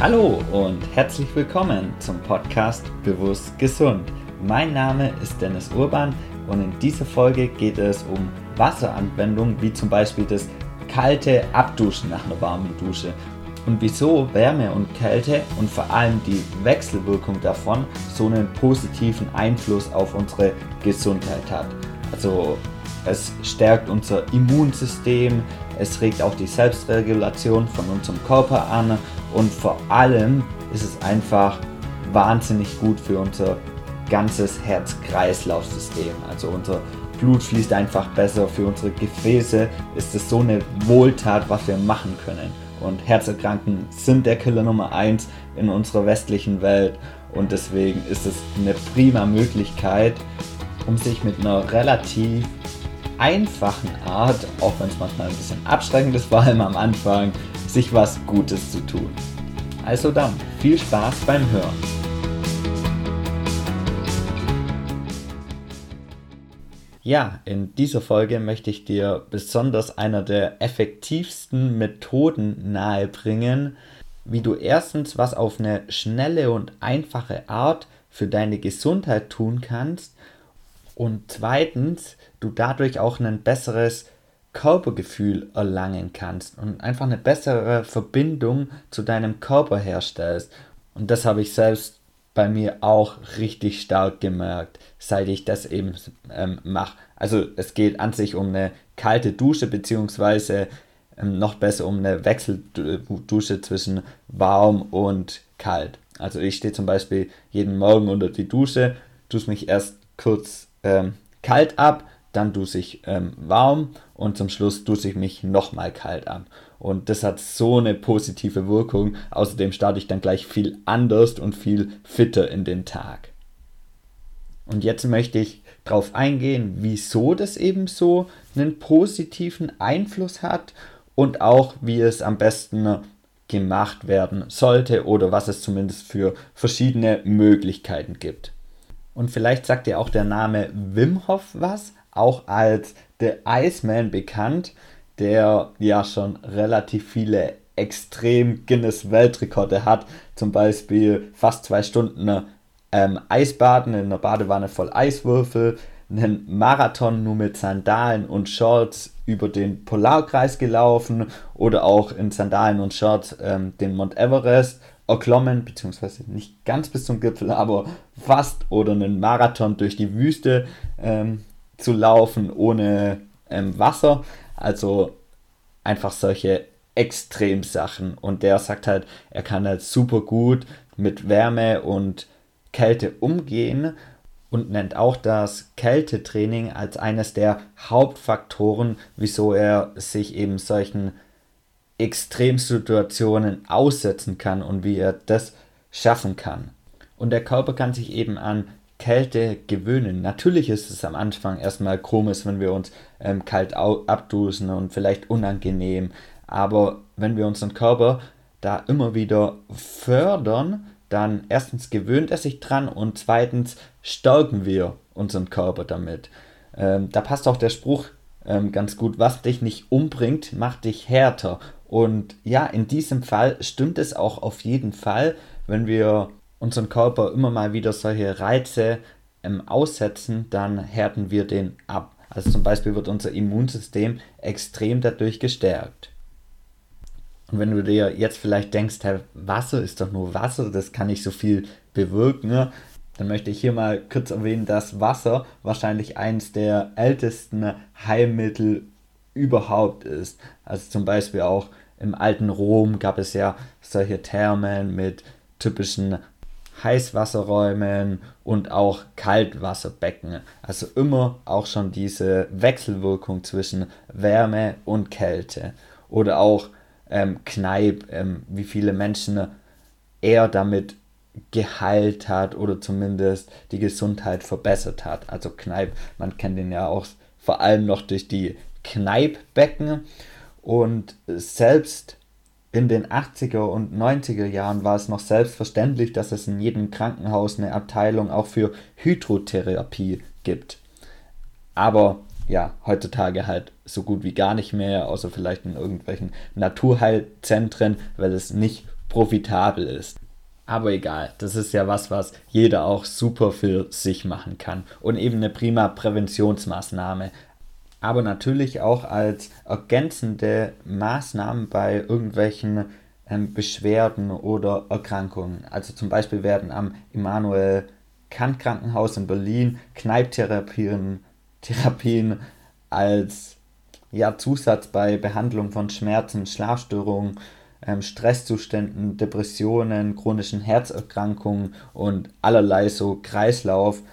Hallo und herzlich willkommen zum Podcast Bewusst Gesund. Mein Name ist Dennis Urban und in dieser Folge geht es um Wasseranwendungen wie zum Beispiel das kalte Abduschen nach einer warmen Dusche und wieso Wärme und Kälte und vor allem die Wechselwirkung davon so einen positiven Einfluss auf unsere Gesundheit hat. Also es stärkt unser Immunsystem, es regt auch die Selbstregulation von unserem Körper an und vor allem ist es einfach wahnsinnig gut für unser ganzes Herz-Kreislauf-System. Also unser Blut fließt einfach besser, für unsere Gefäße ist es so eine Wohltat, was wir machen können. Und Herzerkranken sind der Killer Nummer 1 in unserer westlichen Welt und deswegen ist es eine prima Möglichkeit, um sich mit einer relativ einfachen Art, auch wenn es manchmal ein bisschen abschreckend ist, vor allem am Anfang, sich was Gutes zu tun. Also dann, viel Spaß beim Hören. Ja, in dieser Folge möchte ich dir besonders einer der effektivsten Methoden nahebringen, wie du erstens was auf eine schnelle und einfache Art für deine Gesundheit tun kannst und zweitens du dadurch auch ein besseres Körpergefühl erlangen kannst und einfach eine bessere Verbindung zu deinem Körper herstellst. Und das habe ich selbst bei mir auch richtig stark gemerkt, seit ich das eben ähm, mache. Also es geht an sich um eine kalte Dusche, beziehungsweise ähm, noch besser um eine Wechseldusche zwischen warm und kalt. Also ich stehe zum Beispiel jeden Morgen unter die Dusche, dusche mich erst kurz ähm, kalt ab, dann dusche ich ähm, warm und zum Schluss dusche ich mich nochmal kalt an. Und das hat so eine positive Wirkung. Außerdem starte ich dann gleich viel anders und viel fitter in den Tag. Und jetzt möchte ich darauf eingehen, wieso das eben so einen positiven Einfluss hat und auch wie es am besten gemacht werden sollte oder was es zumindest für verschiedene Möglichkeiten gibt. Und vielleicht sagt dir auch der Name Wim Hof was, auch als The Iceman bekannt, der ja schon relativ viele extrem Guinness Weltrekorde hat, zum Beispiel fast zwei Stunden ähm, Eisbaden in einer Badewanne voll Eiswürfel, einen Marathon nur mit Sandalen und Shorts über den Polarkreis gelaufen oder auch in Sandalen und Shorts ähm, den Mount Everest erklommen, beziehungsweise nicht ganz bis zum Gipfel, aber fast oder einen Marathon durch die Wüste ähm, zu laufen ohne ähm, Wasser. Also einfach solche Extremsachen. Und der sagt halt, er kann halt super gut mit Wärme und Kälte umgehen und nennt auch das Kältetraining als eines der Hauptfaktoren, wieso er sich eben solchen Extremsituationen aussetzen kann und wie er das schaffen kann. Und der Körper kann sich eben an Kälte gewöhnen. Natürlich ist es am Anfang erstmal komisch, wenn wir uns ähm, kalt abdusen und vielleicht unangenehm. Aber wenn wir unseren Körper da immer wieder fördern, dann erstens gewöhnt er sich dran und zweitens stärken wir unseren Körper damit. Ähm, da passt auch der Spruch ähm, ganz gut, was dich nicht umbringt, macht dich härter. Und ja, in diesem Fall stimmt es auch auf jeden Fall, wenn wir unseren Körper immer mal wieder solche Reize ähm, aussetzen, dann härten wir den ab. Also zum Beispiel wird unser Immunsystem extrem dadurch gestärkt. Und wenn du dir jetzt vielleicht denkst, hey, Wasser ist doch nur Wasser, das kann nicht so viel bewirken, ne? dann möchte ich hier mal kurz erwähnen, dass Wasser wahrscheinlich eines der ältesten Heilmittel überhaupt ist. Also zum Beispiel auch im alten Rom gab es ja solche Thermen mit typischen Heißwasserräumen und auch Kaltwasserbecken. Also immer auch schon diese Wechselwirkung zwischen Wärme und Kälte. Oder auch ähm, Kneipp, ähm, wie viele Menschen er damit geheilt hat oder zumindest die Gesundheit verbessert hat. Also Kneipp, man kennt ihn ja auch vor allem noch durch die Kneippbecken und selbst in den 80er und 90er Jahren war es noch selbstverständlich, dass es in jedem Krankenhaus eine Abteilung auch für Hydrotherapie gibt. Aber ja, heutzutage halt so gut wie gar nicht mehr, außer vielleicht in irgendwelchen Naturheilzentren, weil es nicht profitabel ist. Aber egal, das ist ja was, was jeder auch super für sich machen kann und eben eine prima Präventionsmaßnahme. Aber natürlich auch als ergänzende Maßnahmen bei irgendwelchen ähm, Beschwerden oder Erkrankungen. Also zum Beispiel werden am Immanuel Kant Krankenhaus in Berlin Kneiptherapien Therapien als ja, Zusatz bei Behandlung von Schmerzen, Schlafstörungen, ähm, Stresszuständen, Depressionen, chronischen Herzerkrankungen und allerlei so Kreislaufleiden,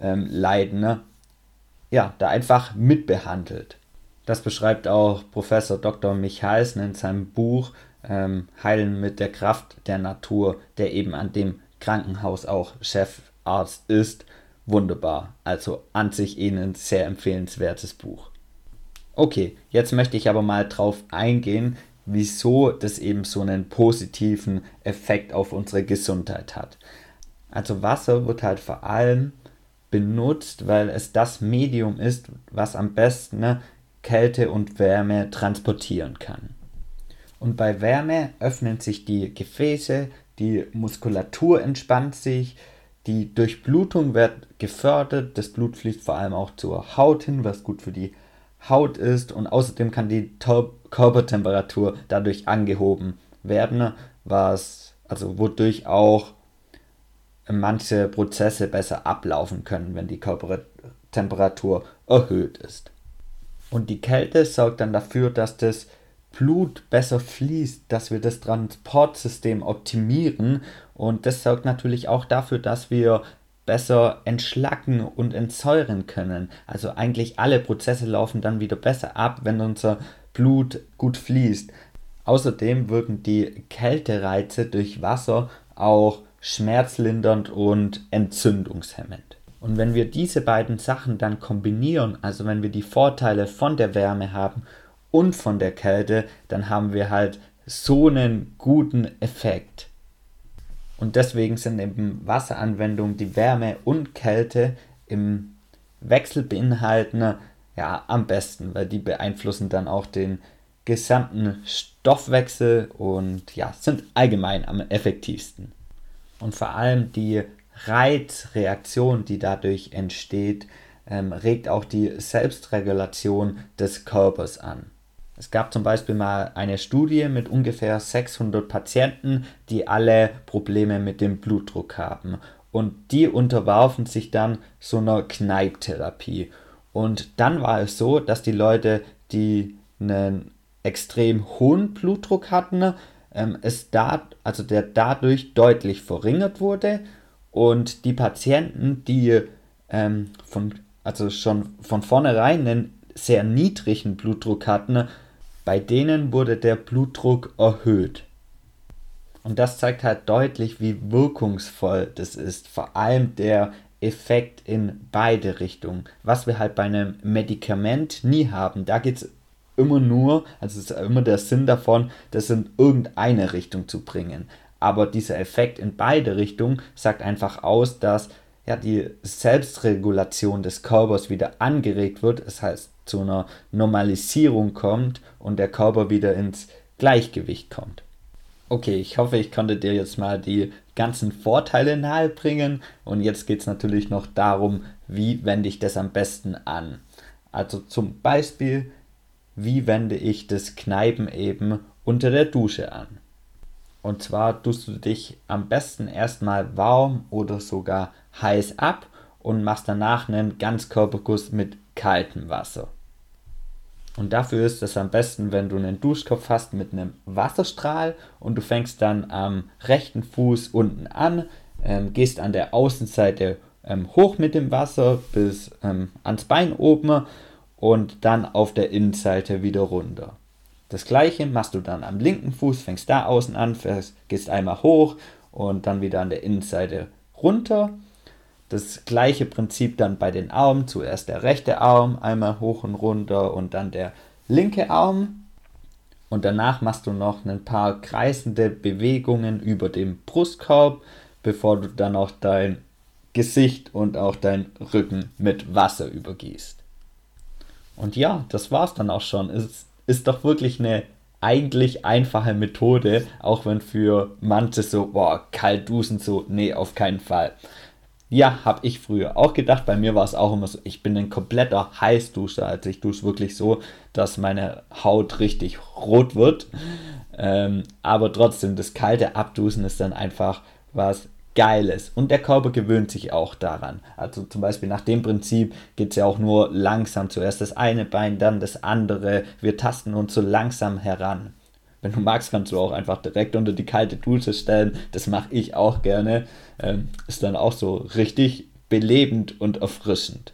ähm, ne? Ja, da einfach mitbehandelt. Das beschreibt auch Professor Dr. Michalsen in seinem Buch ähm, Heilen mit der Kraft der Natur, der eben an dem Krankenhaus auch Chefarzt ist. Wunderbar. Also an sich Ihnen ein sehr empfehlenswertes Buch. Okay, jetzt möchte ich aber mal drauf eingehen, wieso das eben so einen positiven Effekt auf unsere Gesundheit hat. Also Wasser wird halt vor allem benutzt, weil es das Medium ist, was am besten ne, Kälte und Wärme transportieren kann. Und bei Wärme öffnen sich die Gefäße, die Muskulatur entspannt sich, die Durchblutung wird gefördert, das Blut fließt vor allem auch zur Haut hin, was gut für die Haut ist und außerdem kann die Körpertemperatur dadurch angehoben werden, was also wodurch auch manche Prozesse besser ablaufen können, wenn die Körpertemperatur erhöht ist. Und die Kälte sorgt dann dafür, dass das Blut besser fließt, dass wir das Transportsystem optimieren und das sorgt natürlich auch dafür, dass wir besser entschlacken und entsäuren können. Also eigentlich alle Prozesse laufen dann wieder besser ab, wenn unser Blut gut fließt. Außerdem wirken die Kältereize durch Wasser auch schmerzlindernd und entzündungshemmend. Und wenn wir diese beiden Sachen dann kombinieren, also wenn wir die Vorteile von der Wärme haben und von der Kälte, dann haben wir halt so einen guten Effekt. Und deswegen sind eben Wasseranwendungen, die Wärme und Kälte im Wechsel beinhalten, ja, am besten, weil die beeinflussen dann auch den gesamten Stoffwechsel und ja, sind allgemein am effektivsten. Und vor allem die Reizreaktion, die dadurch entsteht, ähm, regt auch die Selbstregulation des Körpers an. Es gab zum Beispiel mal eine Studie mit ungefähr 600 Patienten, die alle Probleme mit dem Blutdruck haben. Und die unterwarfen sich dann so einer Kneiptherapie. Und dann war es so, dass die Leute, die einen extrem hohen Blutdruck hatten, ähm, es da, also der dadurch deutlich verringert wurde. Und die Patienten, die ähm, von, also schon von vornherein einen sehr niedrigen Blutdruck hatten, bei denen wurde der Blutdruck erhöht. Und das zeigt halt deutlich, wie wirkungsvoll das ist. Vor allem der Effekt in beide Richtungen. Was wir halt bei einem Medikament nie haben. Da geht es immer nur, also ist immer der Sinn davon, das in irgendeine Richtung zu bringen. Aber dieser Effekt in beide Richtungen sagt einfach aus, dass ja, die Selbstregulation des Körpers wieder angeregt wird, das heißt zu einer Normalisierung kommt und der Körper wieder ins Gleichgewicht kommt. Okay, ich hoffe, ich konnte dir jetzt mal die ganzen Vorteile nahebringen und jetzt geht es natürlich noch darum, wie wende ich das am besten an. Also zum Beispiel, wie wende ich das Kneipen eben unter der Dusche an. Und zwar tust du dich am besten erstmal warm oder sogar heiß ab und machst danach einen Ganzkörperkuss mit kaltem Wasser. Und dafür ist es am besten, wenn du einen Duschkopf hast mit einem Wasserstrahl und du fängst dann am rechten Fuß unten an, ähm, gehst an der Außenseite ähm, hoch mit dem Wasser bis ähm, ans Bein oben und dann auf der Innenseite wieder runter. Das gleiche machst du dann am linken Fuß, fängst da außen an, gehst einmal hoch und dann wieder an der Innenseite runter. Das gleiche Prinzip dann bei den Armen. Zuerst der rechte Arm einmal hoch und runter und dann der linke Arm. Und danach machst du noch ein paar kreisende Bewegungen über dem Brustkorb, bevor du dann auch dein Gesicht und auch dein Rücken mit Wasser übergießt. Und ja, das war's dann auch schon. Es ist doch wirklich eine eigentlich einfache Methode, auch wenn für manche so, boah, kalt duschen, so, nee, auf keinen Fall. Ja, habe ich früher auch gedacht. Bei mir war es auch immer so, ich bin ein kompletter Heißduscher. Also ich dusche wirklich so, dass meine Haut richtig rot wird. Ähm, aber trotzdem, das kalte Abdusen ist dann einfach was Geiles. Und der Körper gewöhnt sich auch daran. Also zum Beispiel nach dem Prinzip geht es ja auch nur langsam. Zuerst das eine Bein, dann das andere. Wir tasten uns so langsam heran. Wenn du magst, kannst du auch einfach direkt unter die kalte Dusche stellen. Das mache ich auch gerne. Ähm, ist dann auch so richtig belebend und erfrischend.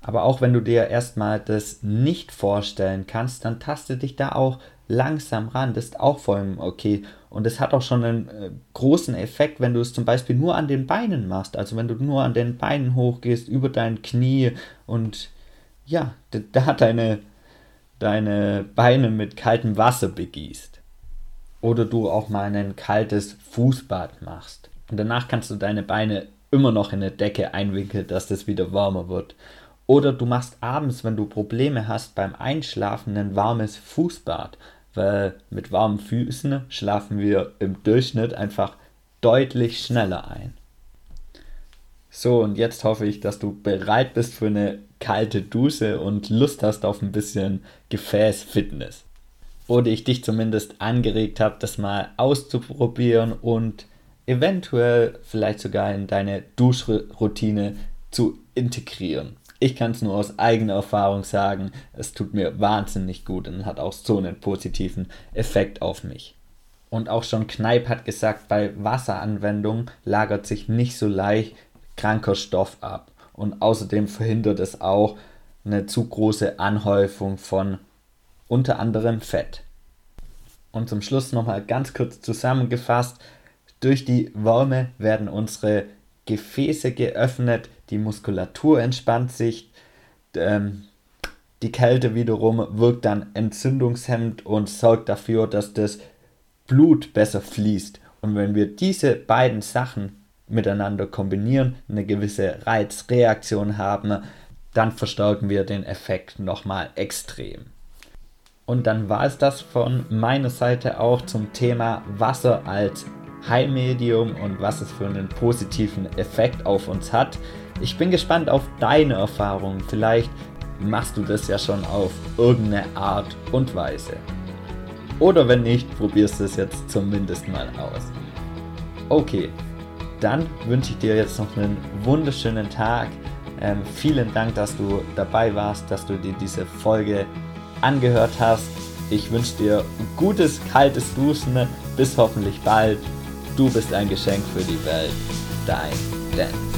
Aber auch wenn du dir erstmal das nicht vorstellen kannst, dann taste dich da auch langsam ran. Das ist auch voll okay. Und es hat auch schon einen äh, großen Effekt, wenn du es zum Beispiel nur an den Beinen machst. Also wenn du nur an den Beinen hochgehst, über dein Knie und ja, da, deine deine Beine mit kaltem Wasser begießt. Oder du auch mal ein kaltes Fußbad machst. Und danach kannst du deine Beine immer noch in eine Decke einwickeln, dass das wieder wärmer wird. Oder du machst abends, wenn du Probleme hast beim Einschlafen, ein warmes Fußbad. Weil mit warmen Füßen schlafen wir im Durchschnitt einfach deutlich schneller ein. So, und jetzt hoffe ich, dass du bereit bist für eine kalte Dusche und Lust hast auf ein bisschen Gefäßfitness. Oder ich dich zumindest angeregt habe, das mal auszuprobieren und eventuell vielleicht sogar in deine Duschroutine zu integrieren. Ich kann es nur aus eigener Erfahrung sagen, es tut mir wahnsinnig gut und hat auch so einen positiven Effekt auf mich. Und auch schon Kneip hat gesagt, bei Wasseranwendung lagert sich nicht so leicht kranker Stoff ab. Und außerdem verhindert es auch eine zu große Anhäufung von unter anderem Fett. Und zum Schluss nochmal ganz kurz zusammengefasst. Durch die Wärme werden unsere Gefäße geöffnet, die Muskulatur entspannt sich, ähm, die Kälte wiederum wirkt dann entzündungshemmend und sorgt dafür, dass das Blut besser fließt. Und wenn wir diese beiden Sachen miteinander kombinieren, eine gewisse Reizreaktion haben, dann verstärken wir den Effekt nochmal extrem. Und dann war es das von meiner Seite auch zum Thema Wasser als Heilmedium und was es für einen positiven Effekt auf uns hat. Ich bin gespannt auf deine Erfahrungen. Vielleicht machst du das ja schon auf irgendeine Art und Weise. Oder wenn nicht, probierst du es jetzt zumindest mal aus. Okay, dann wünsche ich dir jetzt noch einen wunderschönen Tag. Ähm, vielen Dank, dass du dabei warst, dass du dir diese Folge angehört hast. Ich wünsche dir gutes, kaltes Duschen. Bis hoffentlich bald. Du bist ein Geschenk für die Welt. Dein Dan.